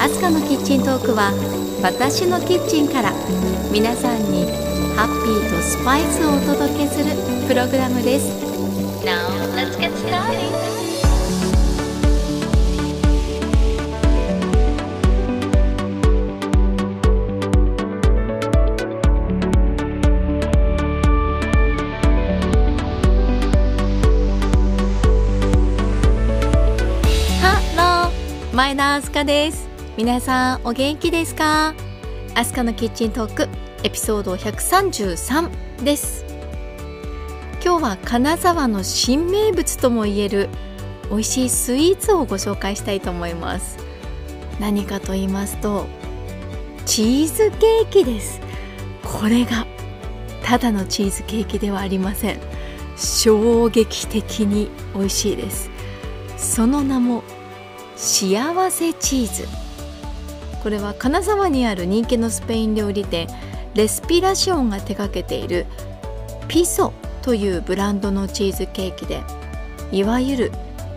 アスカのキッチントークは私のキッチンから皆さんにハッピーとスパイスをお届けするプログラムです。Now 前田明日香です。皆さんお元気ですか？明日香のキッチントークエピソード133です。今日は金沢の新名物ともいえる美味しいスイーツをご紹介したいと思います。何かと言いますとチーズケーキです。これがただのチーズケーキではありません。衝撃的に美味しいです。その名も幸せチーズ。これは金沢にある人気のスペイン料理店レスピラシオンが手掛けているピソというブランドのチーズケーキでいわゆる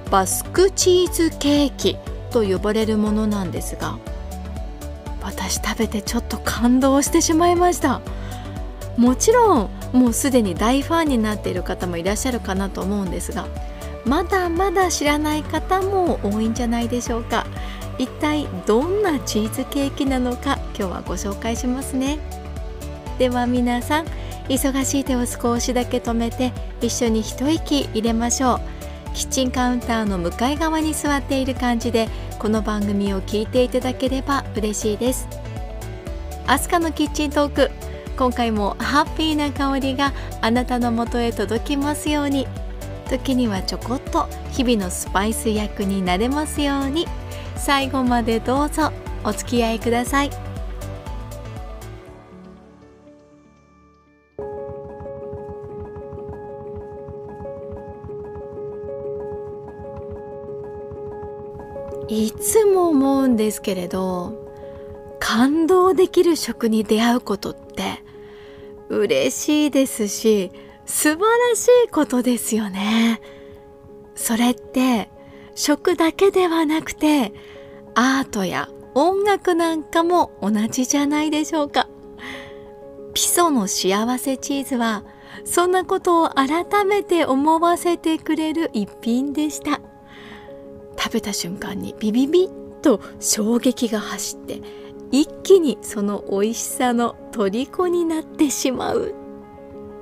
バスクチーズケーキと呼ばれるものなんですが私食べてちょっと感動してしまいました。もちろんもうすでに大ファンになっている方もいらっしゃるかなと思うんですがまだまだ知らない方も多いんじゃないでしょうか。一体どんなチーズケーキなのか今日はご紹介しますね。では皆さん忙しい手を少しだけ止めて一緒に一息入れましょう。キッチンカウンターの向かい側に座っている感じでこの番組を聞いていただければ嬉しいです。アスカのキッチントーク。今回もハッピーな香りがあなたの元へ届きますように。時にはちょこっと日々のスパイス役になれますように。最後までどうぞお付き合いください。いつも思うんですけれど感動できる食に出会うことって嬉しいですし素晴らしいことですよね。それって食だけではなくてアートや音楽なんかも同じじゃないでしょうか。ピソの幸せチーズはそんなことを改めて思わせてくれる一品でした。食べた瞬間にビビビッと衝撃が走って一気にその美味しさの虜になってしまう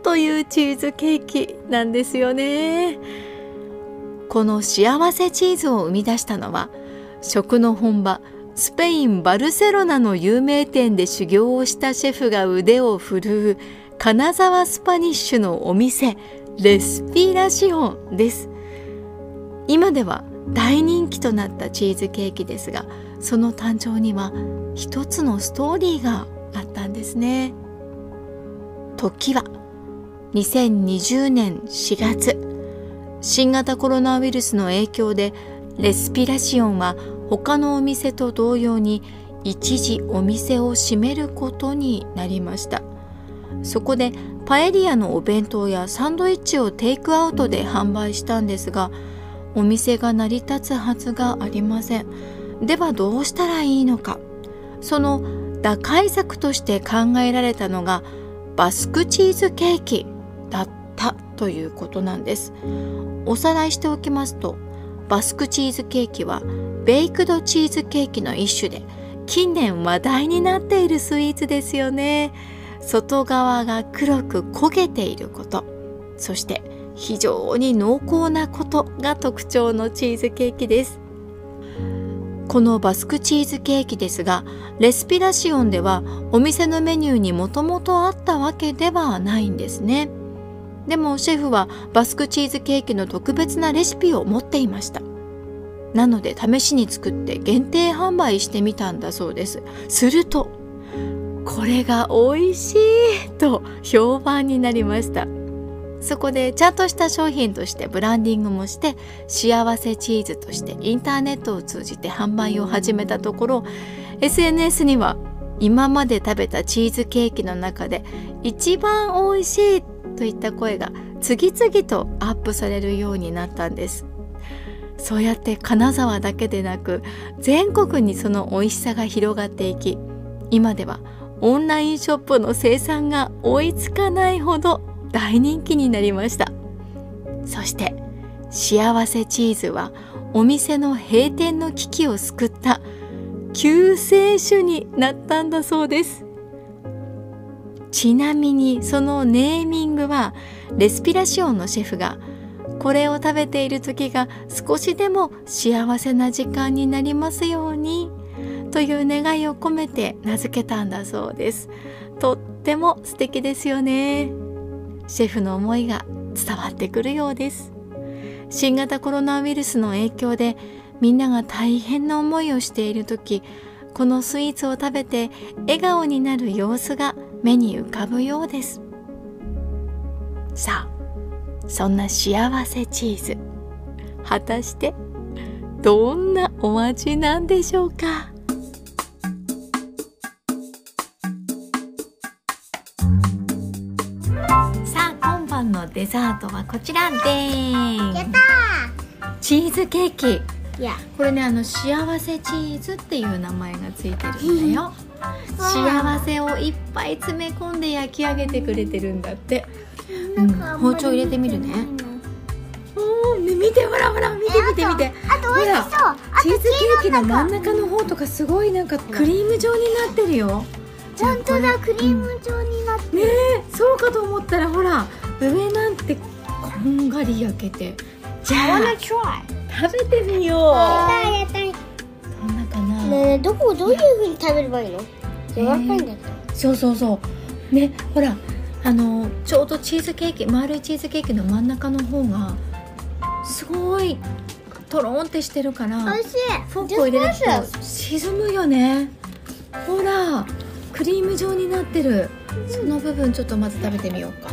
というチーズケーキなんですよね。この幸せチーズを生み出したのは食の本場スペイン・バルセロナの有名店で修行をしたシェフが腕を振るう金沢スパニッシュのお店レスピラシオンです。今では大人気となったチーズケーキですがその誕生には一つのストーリーがあったんですね。時は2020年4月。新型コロナウイルスの影響でレスピラシオンは他のお店と同様に一時お店を閉めることになりました。そこでパエリアのお弁当やサンドイッチをテイクアウトで販売したんですがお店が成り立つはずがありません。ではどうしたらいいのか。その打開策として考えられたのがバスクチーズケーキだったということなんです。おさらいしておきますとバスクチーズケーキはベイクドチーズケーキの一種で近年話題になっているスイーツですよね。外側が黒く焦げていることそして非常に濃厚なことが特徴のチーズケーキです。このバスクチーズケーキですがレスピラシオンではお店のメニューにもともとあったわけではないんですね。でもシェフはバスクチーズケーキの特別なレシピを持っていました。なので試しに作って限定販売してみたんだそうです。するとこれが美味しいと評判になりました。そこでちゃんとした商品としてブランディングもして幸せチーズとしてインターネットを通じて販売を始めたところ SNS には今まで食べたチーズケーキの中で一番美味しいといった声が次々とアップされるようになったんです。そうやって金沢だけでなく全国にその美味しさが広がっていき今ではオンラインショップの生産が追いつかないほど大人気になりました。そして幸せチーズはお店の閉店の危機を救った救世主になったんだそうです。ちなみにそのネーミングはレスピラシオンのシェフがこれを食べている時が少しでも幸せな時間になりますようにという願いを込めて名付けたんだそうです。とっても素敵ですよね。シェフの思いが伝わってくるようです。新型コロナウイルスの影響でみんなが大変な思いをしている時このスイーツを食べて笑顔になる様子が目に浮かぶようです。さあそんな幸せチーズ果たしてどんなお味なんでしょうか？さあ今晩のデザートはこちらでーやっすたチーズケーキ。ーいや。これねあの幸せチーズっていう名前がついてるんだよ。幸せをいっぱい詰め込んで焼き上げてくれてるんだって。うん包丁入れてみるね。おーね見てほらほら見て見て見て。あと美味しそう。チーズケーキの真ん中の方とかすごいなんかクリーム状になってるよ。じゃあ本当だクリーム状になってねえそうかと思ったらほら上なんてこんがり焼けて。じゃあ食べてみよう。やったやった。ねどんなかな、えどこどういう風に食べればいいの？柔らかいんだそうそうそう。ねほらあのちょうどチーズケーキ丸いチーズケーキの真ん中の方がすごいとろんってしてるから美味しい。フォークを入れると沈むよね。ほらクリーム状になってる。その部分ちょっとまず食べてみようか。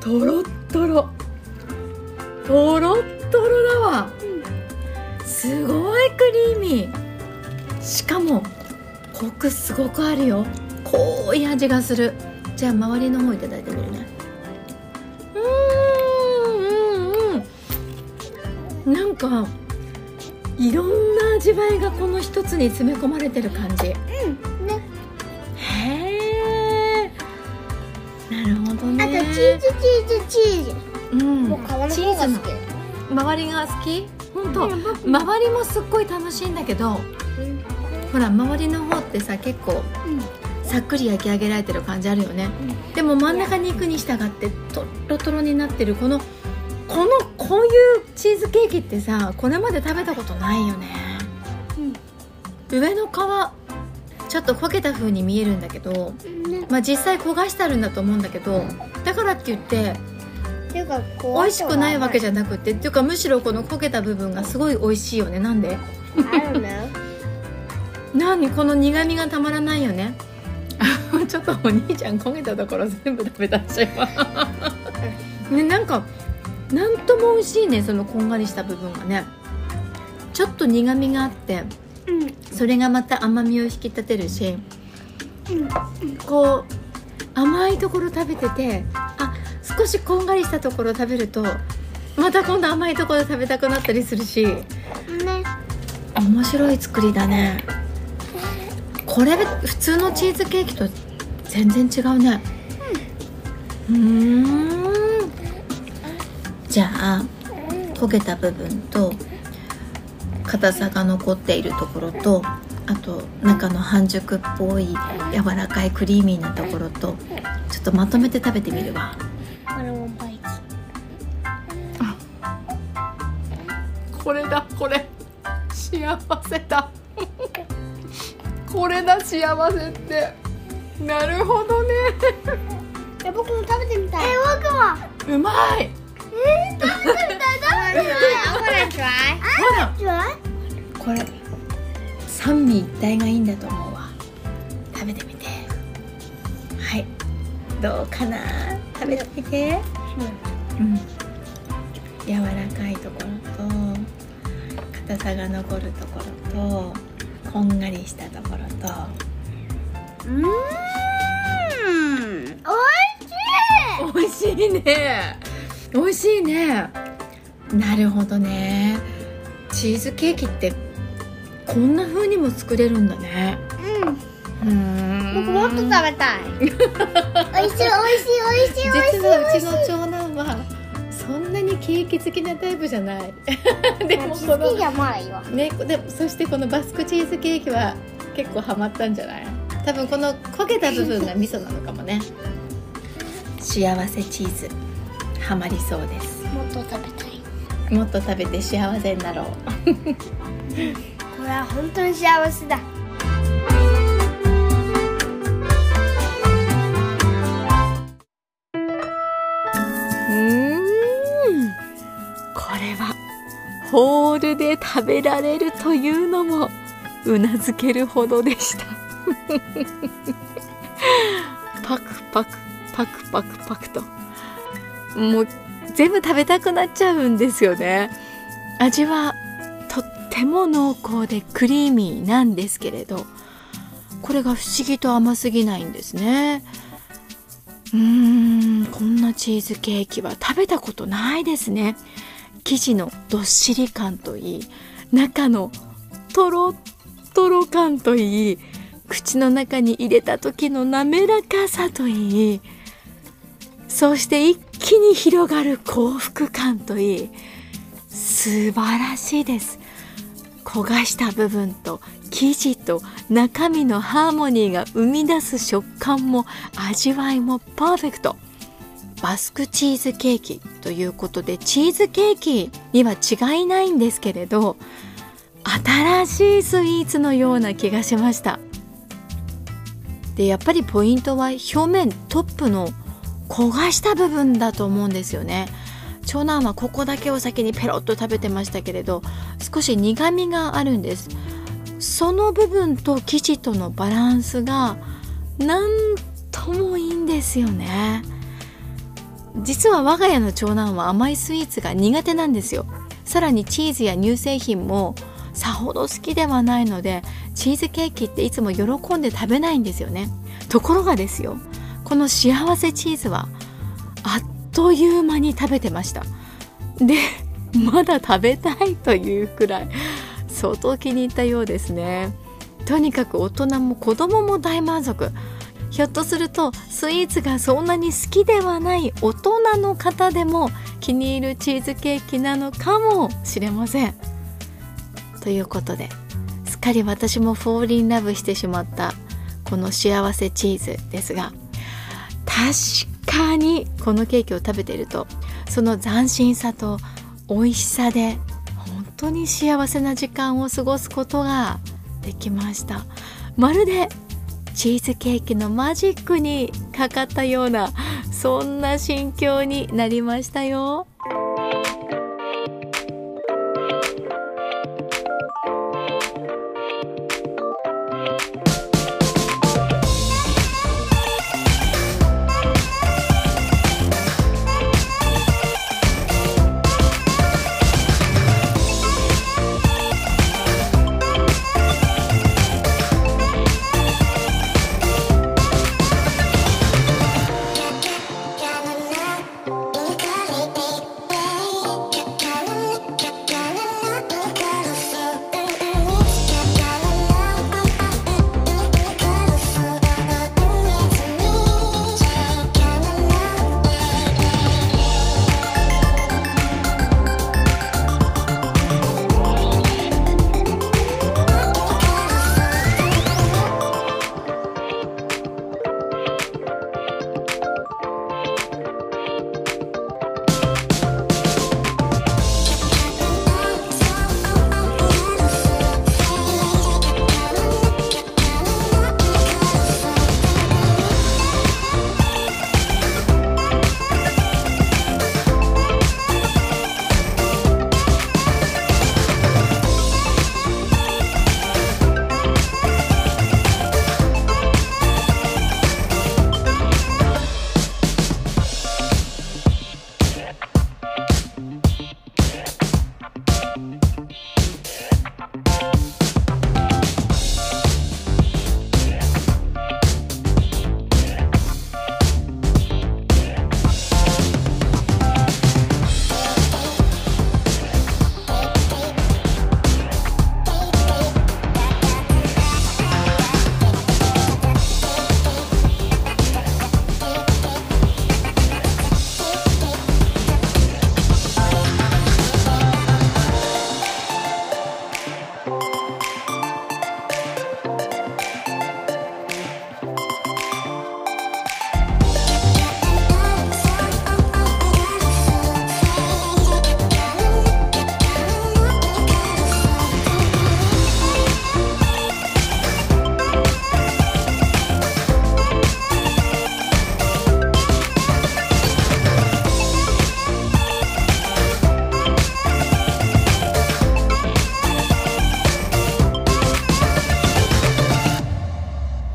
とろっとろとろっとろだわ。すごいクリーミー。しかもコクすごくあるよ。濃い味がする。じゃあ周りの方いただいてみるね。うーんうんうん。なんかいろんな味わいがこの一つに詰め込まれてる感じ。うんね。へえなるほどあとねチーズチーズチーズ。うん。もう皮のチーズの。き周りが好き？本当うん僕。周りもすっごい楽しいんだけどほら周りの方ってさ結構うん。さっくり焼き上げられてる感じあるよね。でも真ん中に行くに従ってとろとろになってるこのこのこういうチーズケーキってさこれまで食べたことないよね、上の皮ちょっと焦げた風に見えるんだけど、うんね。まあ、実際焦がしてあるんだと思うんだけどだからって言ってっていうか美味しくないわけじゃゃなくてっていうかむしろこの焦げた部分がすごい美味しいよね。なんで？何この苦味がたまらないよね。ちょっとお兄ちゃん焦げたところ全部食べたっちゃいますねなんかなんとも美味しいねそのこんがりした部分がね。ちょっと苦味があってうんそれがまた甘みを引き立てるしこう甘いところ食べててあ少しこんがりしたところ食べるとまた今度甘いところ食べたくなったりするし。ね。面白い作りだねこれ普通のチーズケーキと全然違うね。うーん。じゃあ焦げた部分と硬さが残っているところとあと中の半熟っぽい柔らかいクリーミーなところとちょっとまとめて食べてみるわ。これもバイこれだこれ。幸せだこれだ幸せって。なるほどね。え僕も食べてみたい。え僕も。うまい。えー、食べてみたい。食べてみたい。これ三位一体がいいんだと思うわ。食べてみて。はい。どうかな。食べてみて。うん。柔らかいところと硬さが残るところとこんがりしたところと。うーんおい。しい美味しいね。美味しいね。なるほどね。チーズケーキってこんな風にも作れるんだね。うん。うん。僕もっと食べたい 美味しい美味しい美味しい美味しい。実はうちの長男はケーキ好きなタイプじゃない。でもこのねでもそしてこのバスクチーズケーキは結構ハマったんじゃない？多分この焦げた部分が味噌なのかもね。幸せチーズハマりそうです。もっと食べたい。もっと食べて幸せになろう。これは本当に幸せだホールで食べられるというのもうなずけるほどでした。パクパクパクパクパクと。もう全部食べたくなっちゃうんですよね。味はとっても濃厚でクリーミーなんですけれどこれが不思議と甘すぎないんですね。うーんこんなチーズケーキは食べたことないですね。生地のどっしり感といい中のとろっとろ感といい口の中に入れた時の滑らかさといいそして一気に広がる幸福感といい素晴らしいです。焦がした部分と生地と中身のハーモニーが生み出す食感も味わいもパーフェクト。バスクチーズケーキということでチーズケーキには違いないんですけれど新しいスイーツのような気がしました。でやっぱりポイントは表面トップの焦がした部分だと思うんですよね。長男はここだけを先にペロッと食べてましたけれど少し苦みがあるんです。その部分と生地とのバランスがなんともいいんですよね。実は我が家の長男は甘いスイーツが苦手なんですよ。さらにチーズや乳製品もさほど好きではないのでチーズケーキっていつも喜んで食べないんですよね。ところがですよこの幸せチーズはあっという間に食べてました。でまだ食べたいというくらい相当気に入ったようですね。とにかく大人も子供も大満足。ひょっとするとスイーツがそんなに好きではない大人の方でも気に入るチーズケーキなのかもしれません。ということですっかり私もフォーリンラブしてしまったこの幸せチーズですが確かにこのケーキを食べているとその斬新さと美味しさで本当に幸せな時間を過ごすことができました。まるでチーズケーキのマジックにかかったようなそんな心境になりましたよ。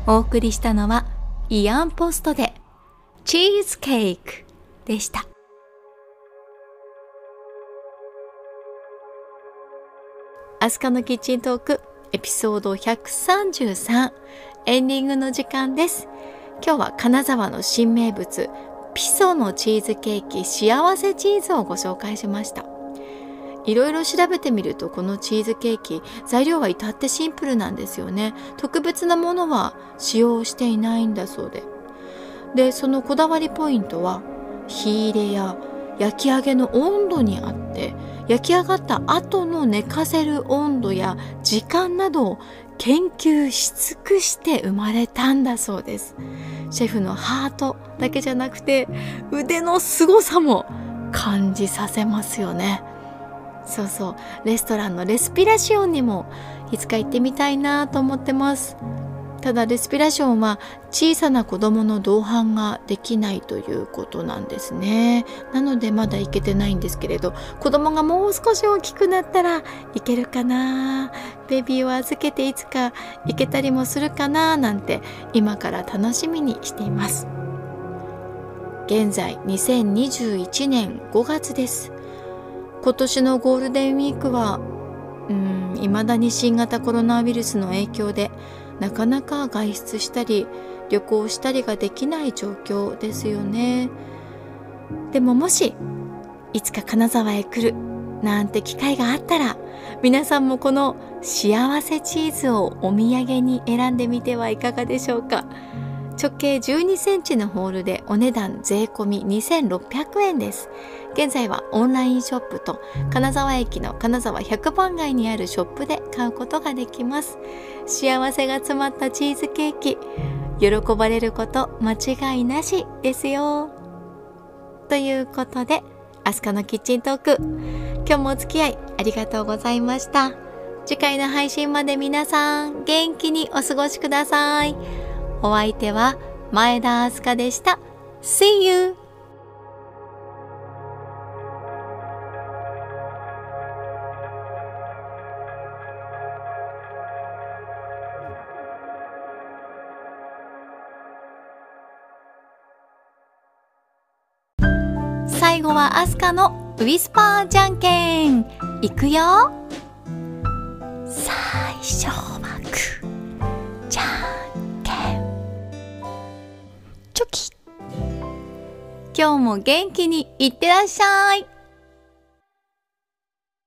お送りしたのはイアンポストでチーズケークでした。アスカのキッチントークエピソード133エンディングの時間です。今日は金沢の新名物ピソのチーズケーキ幸せチーズをご紹介しました。いろいろ調べてみるとこのチーズケーキ材料は至ってシンプルなんですよね。特別なものは使用していないんだそうで。で、そのこだわりポイントは火入れや焼き上げの温度にあって焼き上がった後の寝かせる温度や時間などを研究し尽くして生まれたんだそうですシェフのハートだけじゃなくて腕の凄さも感じさせますよねそうそう。レストランのレスピラシオンにもいつか行ってみたいなと思ってます。ただレスピラションは小さな子供の同伴ができないということなんですね。なのでまだ行けてないんですけれど子供がもう少し大きくなったらいけるかな？ベビーを預けていつか行けたりもするかな？なんて今から楽しみにしています。現在2021年5月です。今年のゴールデンウィークはうん未だに新型コロナウイルスの影響でなかなか外出したり旅行したりができない状況ですよね。でももしいつか金沢へ来るなんて機会があったら皆さんもこの幸せチーズをお土産に選んでみてはいかがでしょうか。直径12センチのホールでお値段税込2600円です。現在はオンラインショップと金沢駅の金沢100番街にあるショップで買うことができます。幸せが詰まったチーズケーキ。喜ばれること間違いなしですよ。ということでアスカのキッチントーク。今日もお付き合いありがとうございました。次回の配信まで皆さん元気にお過ごしください。お相手は前田明日香でした。See you! 最後はアスカのウィスパーじゃんけん。いくよ。最初は。今日も元気にいってらっしゃい。